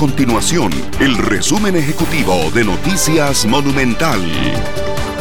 continuación el resumen ejecutivo de Noticias Monumental.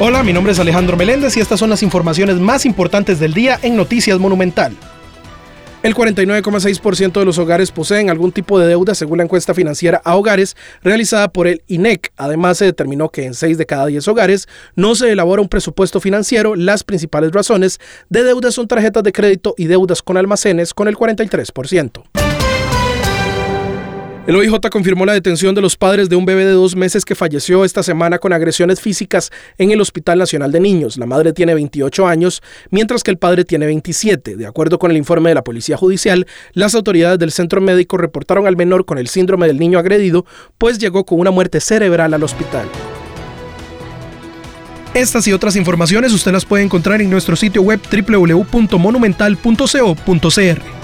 Hola, mi nombre es Alejandro Meléndez y estas son las informaciones más importantes del día en Noticias Monumental. El 49,6% de los hogares poseen algún tipo de deuda según la encuesta financiera a hogares realizada por el INEC. Además, se determinó que en 6 de cada 10 hogares no se elabora un presupuesto financiero. Las principales razones de deuda son tarjetas de crédito y deudas con almacenes con el 43%. El OIJ confirmó la detención de los padres de un bebé de dos meses que falleció esta semana con agresiones físicas en el Hospital Nacional de Niños. La madre tiene 28 años, mientras que el padre tiene 27. De acuerdo con el informe de la Policía Judicial, las autoridades del centro médico reportaron al menor con el síndrome del niño agredido, pues llegó con una muerte cerebral al hospital. Estas y otras informaciones usted las puede encontrar en nuestro sitio web www.monumental.co.cr.